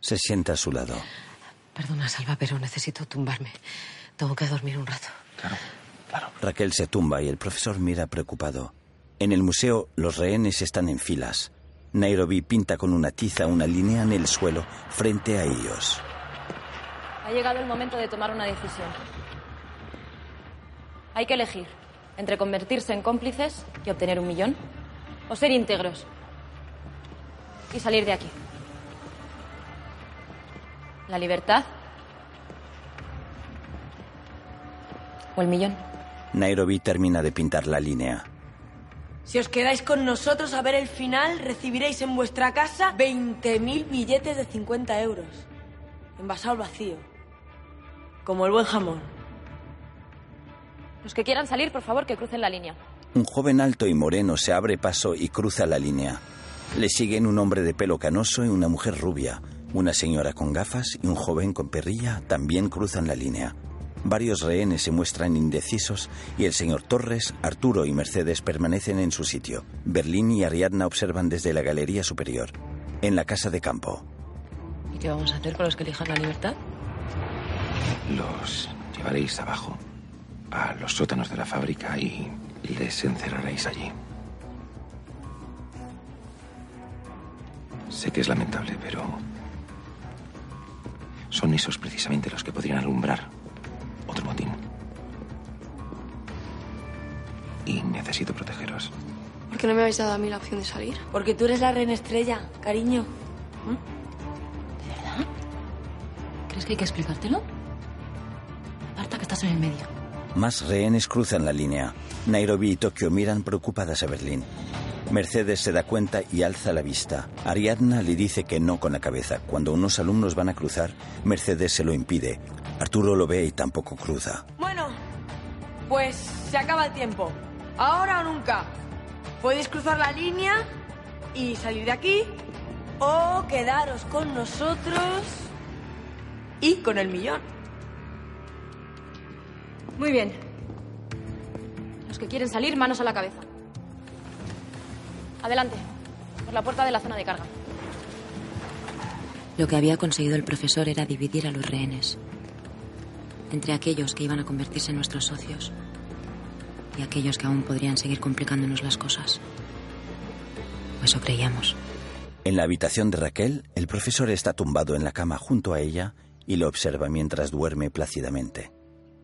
Se sienta a su lado. Perdona, Salva, pero necesito tumbarme. Tengo que dormir un rato. Raquel se tumba y el profesor mira preocupado. En el museo los rehenes están en filas. Nairobi pinta con una tiza una línea en el suelo frente a ellos. Ha llegado el momento de tomar una decisión. Hay que elegir entre convertirse en cómplices y obtener un millón o ser íntegros y salir de aquí. La libertad o el millón. Nairobi termina de pintar la línea. Si os quedáis con nosotros a ver el final, recibiréis en vuestra casa 20.000 billetes de 50 euros. Envasado al vacío. Como el buen jamón. Los que quieran salir, por favor, que crucen la línea. Un joven alto y moreno se abre paso y cruza la línea. Le siguen un hombre de pelo canoso y una mujer rubia. Una señora con gafas y un joven con perrilla también cruzan la línea. Varios rehenes se muestran indecisos y el señor Torres, Arturo y Mercedes permanecen en su sitio. Berlín y Ariadna observan desde la galería superior. En la casa de campo. ¿Y qué vamos a hacer con los que elijan la libertad? Los llevaréis abajo, a los sótanos de la fábrica y les encerraréis allí. Sé que es lamentable, pero son esos precisamente los que podrían alumbrar otro motín. Y necesito protegeros. ¿Por qué no me habéis dado a mí la opción de salir? Porque tú eres la reina estrella, cariño. ¿Crees que hay que explicártelo? Marta, que estás en el medio. Más rehenes cruzan la línea. Nairobi y Tokio miran preocupadas a Berlín. Mercedes se da cuenta y alza la vista. Ariadna le dice que no con la cabeza. Cuando unos alumnos van a cruzar, Mercedes se lo impide. Arturo lo ve y tampoco cruza. Bueno, pues se acaba el tiempo. Ahora o nunca. Podéis cruzar la línea y salir de aquí o quedaros con nosotros y con el millón. Muy bien. Los que quieren salir, manos a la cabeza. Adelante, por la puerta de la zona de carga. Lo que había conseguido el profesor era dividir a los rehenes entre aquellos que iban a convertirse en nuestros socios y aquellos que aún podrían seguir complicándonos las cosas. O eso creíamos. En la habitación de Raquel, el profesor está tumbado en la cama junto a ella y lo observa mientras duerme plácidamente.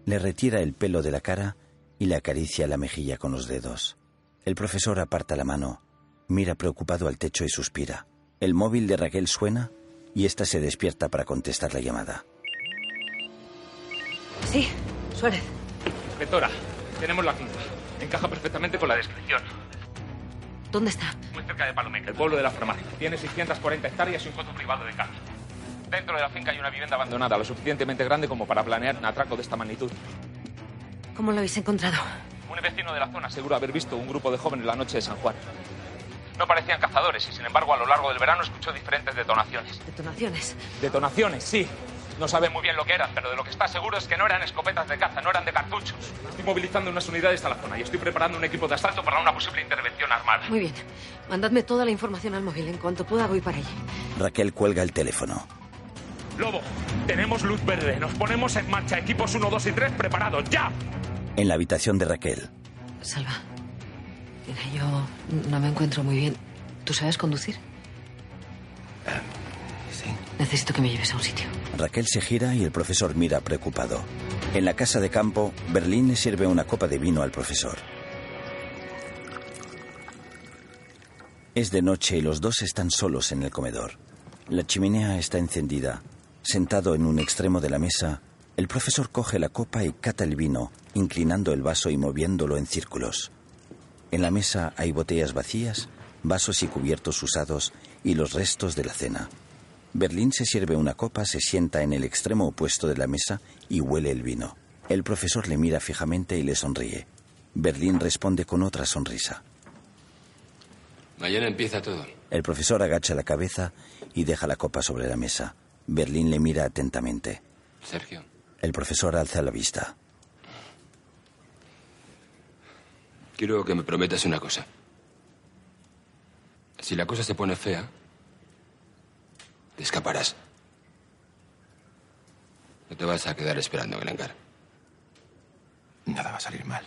Le retira el pelo de la cara y le acaricia la mejilla con los dedos. El profesor aparta la mano, mira preocupado al techo y suspira. El móvil de Raquel suena y ésta se despierta para contestar la llamada. Sí, Suárez. Inspectora, tenemos la finca. Encaja perfectamente con la descripción. ¿Dónde está? Muy cerca de Palomeque, el pueblo de la farmacia. Tiene 640 hectáreas y un coto privado de caza. Dentro de la finca hay una vivienda abandonada, lo suficientemente grande como para planear un atraco de esta magnitud. ¿Cómo lo habéis encontrado? Un vecino de la zona asegura haber visto un grupo de jóvenes la noche de San Juan. No parecían cazadores y, sin embargo, a lo largo del verano escuchó diferentes detonaciones. ¿Detonaciones? Detonaciones, sí. No sabe muy bien lo que eran, pero de lo que está seguro es que no eran escopetas de caza, no eran de cartuchos. Estoy movilizando unas unidades a la zona y estoy preparando un equipo de asalto para una posible intervención armada. Muy bien. Mandadme toda la información al móvil. En cuanto pueda, voy para allí. Raquel cuelga el teléfono. Lobo, tenemos luz verde. Nos ponemos en marcha. Equipos 1, 2 y 3 preparados. ¡Ya! En la habitación de Raquel, Salva. Mira, yo no me encuentro muy bien. ¿Tú sabes conducir? sí. Necesito que me lleves a un sitio. Raquel se gira y el profesor mira preocupado. En la casa de campo, Berlín le sirve una copa de vino al profesor. Es de noche y los dos están solos en el comedor. La chimenea está encendida. Sentado en un extremo de la mesa, el profesor coge la copa y cata el vino, inclinando el vaso y moviéndolo en círculos. En la mesa hay botellas vacías, vasos y cubiertos usados y los restos de la cena. Berlín se sirve una copa, se sienta en el extremo opuesto de la mesa y huele el vino. El profesor le mira fijamente y le sonríe. Berlín responde con otra sonrisa. Mañana empieza todo. El profesor agacha la cabeza y deja la copa sobre la mesa. Berlín le mira atentamente. Sergio, El profesor alza la vista. quiero que me prometas una cosa. Si la cosa se pone fea, te escaparás. No te vas a quedar esperando hangar. Nada va a salir mal.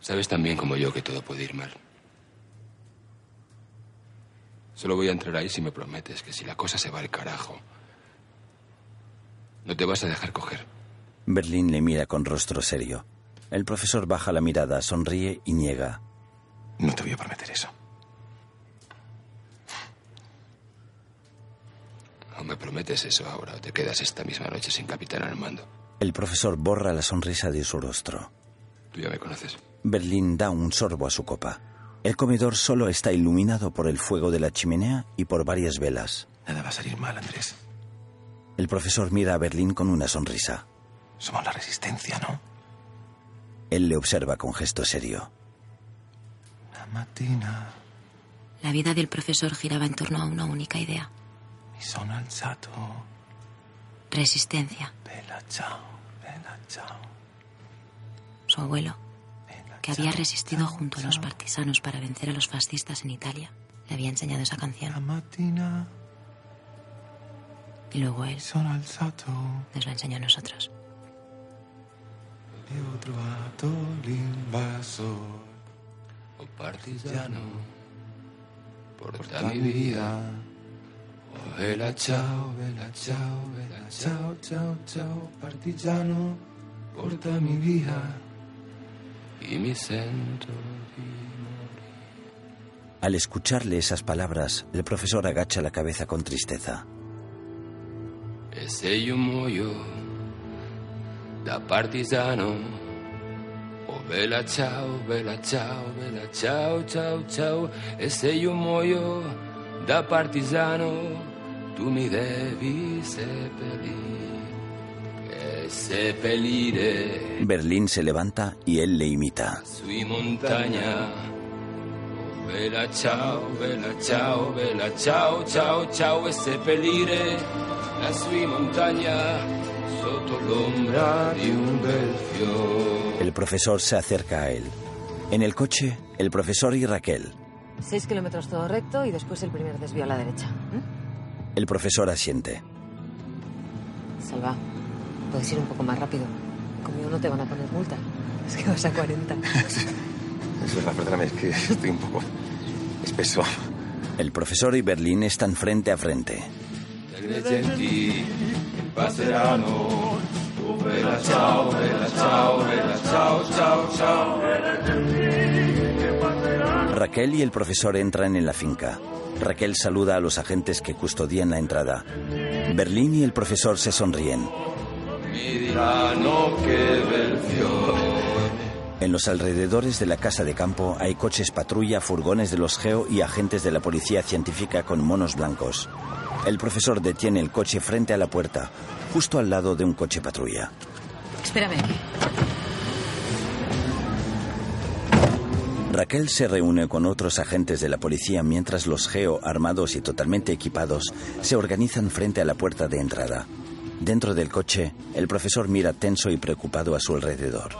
Sabes tan bien como yo que todo puede ir mal. Solo voy a entrar ahí si me prometes que si la cosa se va al carajo, no te vas a dejar coger. Berlín le mira con rostro serio. El profesor baja la mirada, sonríe y niega. No te voy a prometer eso. O me prometes eso ahora o te quedas esta misma noche sin capitán al mando. El profesor borra la sonrisa de su rostro. Tú ya me conoces. Berlín da un sorbo a su copa. El comedor solo está iluminado por el fuego de la chimenea y por varias velas. Nada va a salir mal, Andrés. El profesor mira a Berlín con una sonrisa. Somos la resistencia, ¿no? Él le observa con gesto serio. La mattina La vida del profesor giraba en torno a una única idea. Mi sono alzato. Resistencia. Bella ciao, bella ciao. Su abuelo, que había resistido junto a los partisanos para vencer a los fascistas en Italia, le había enseñado esa canción. Mattina Y luego él sono alzato nos la enseñó a nosotros. ho trovato l'invasor. Partigiano, porta Porta mi mi vida. Bella ciao, bella ciao, bella ciao, ciao, ciao, partigiano, portami via. y mi sento Al escucharle esas palabras, el profesor agacha la cabeza con tristeza. E se io muoio da partigiano, oh bella ciao, bella ciao, bella ciao, ciao, ciao. E se io muoio da partigiano, tu mi devi seppellire, seppellire Berlín se levanta y él le imita. sui montagna. Oh bella ciao, bella ciao, bella ciao, ciao, ciao. E seppellire la sui montagna sotto l'ombra di un bel fiore. El profesor se acerca a él. En el coche, el profesor y Raquel. Seis kilómetros todo recto y después el primer desvío a la derecha. ¿eh? El profesor asiente. Salva, puedes ir un poco más rápido. Conmigo no te van a poner multa. Es que vas a 40. Es verdad, perdóname, es que estoy un poco espeso. El profesor y Berlín están frente a frente. Raquel y el profesor entran en la finca. Raquel saluda a los agentes que custodian la entrada. Berlín y el profesor se sonríen. En los alrededores de la casa de campo hay coches patrulla, furgones de los GEO y agentes de la policía científica con monos blancos. El profesor detiene el coche frente a la puerta, justo al lado de un coche patrulla. Espérame Raquel se reúne con otros agentes de la policía mientras los GEO, armados y totalmente equipados, se organizan frente a la puerta de entrada. Dentro del coche, el profesor mira tenso y preocupado a su alrededor.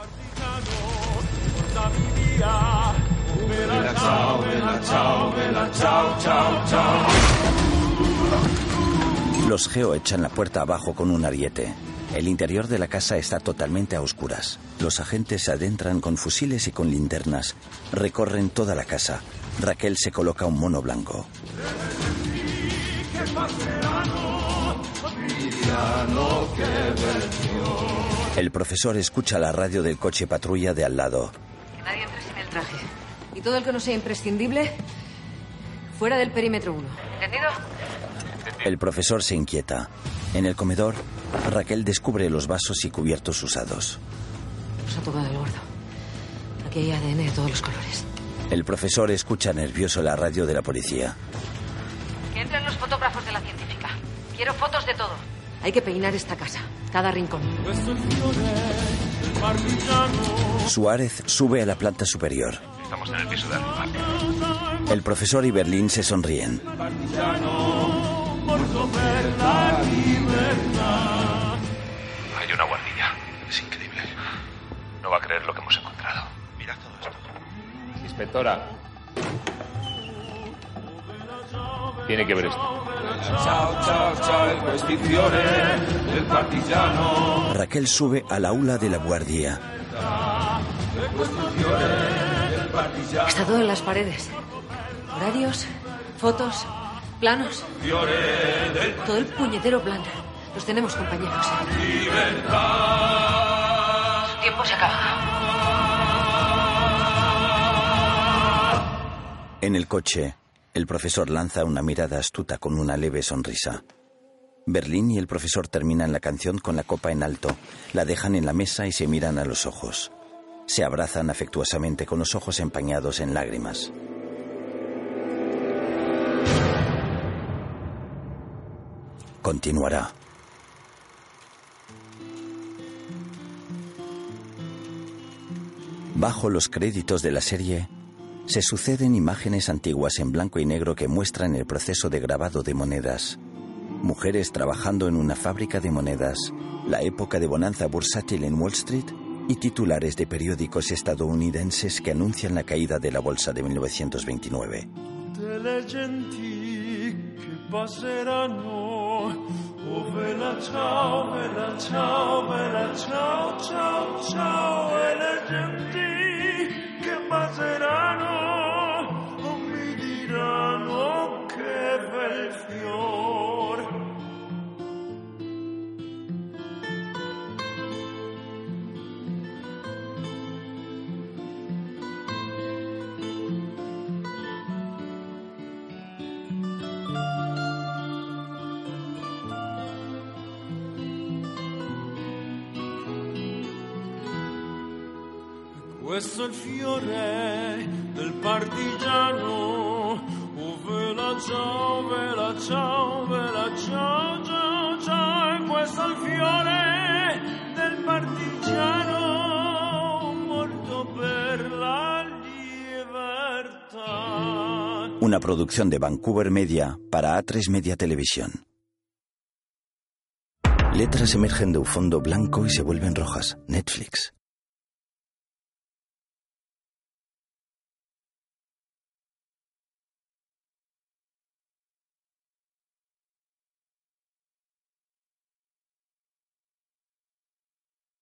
Los Geo echan la puerta abajo con un ariete. El interior de la casa está totalmente a oscuras. Los agentes se adentran con fusiles y con linternas. Recorren toda la casa. Raquel se coloca un mono blanco. El profesor escucha la radio del coche patrulla de al lado. Que nadie entre sin el traje. Y todo el que no sea imprescindible, fuera del perímetro 1. ¿Entendido? El profesor se inquieta. En el comedor, Raquel descubre los vasos y cubiertos usados. Nos ha tocado el gordo. Aquí hay ADN de todos los colores. El profesor escucha nervioso la radio de la policía. Que entren los fotógrafos de la científica. Quiero fotos de todo. Hay que peinar esta casa, cada rincón. Suárez sube a la planta superior. Estamos en el piso de arriba. El profesor y Berlín se sonríen. Hay una guardilla. Es increíble. No va a creer lo que hemos encontrado. Mira todo esto. Inspectora. Tiene que ver esto. Raquel sube al aula de la guardia. Está todo en las paredes. Horarios, fotos, planos. Todo el puñetero plan. Los tenemos, compañeros. Su tiempo se acaba. En el coche, el profesor lanza una mirada astuta con una leve sonrisa. Berlín y el profesor terminan la canción con la copa en alto, la dejan en la mesa y se miran a los ojos. Se abrazan afectuosamente con los ojos empañados en lágrimas. Continuará. Bajo los créditos de la serie, se suceden imágenes antiguas en blanco y negro que muestran el proceso de grabado de monedas. Mujeres trabajando en una fábrica de monedas, la época de bonanza bursátil en Wall Street y titulares de periódicos estadounidenses que anuncian la caída de la bolsa de 1929. Delle genti che passeranno, oh vela ciao, vela ciao, vela ciao, ciao, ciao, e le genti che passeranno, È il fiore del partigiano. Oh, vela ciao, vela ciao, vela ciao, ciao, ciao. E questo è il fiore del partigiano morto per la libertà. Una producción de Vancouver Media para A3 Media Televisión. Letras emergen de un fondo blanco y se vuelven rojas. Netflix.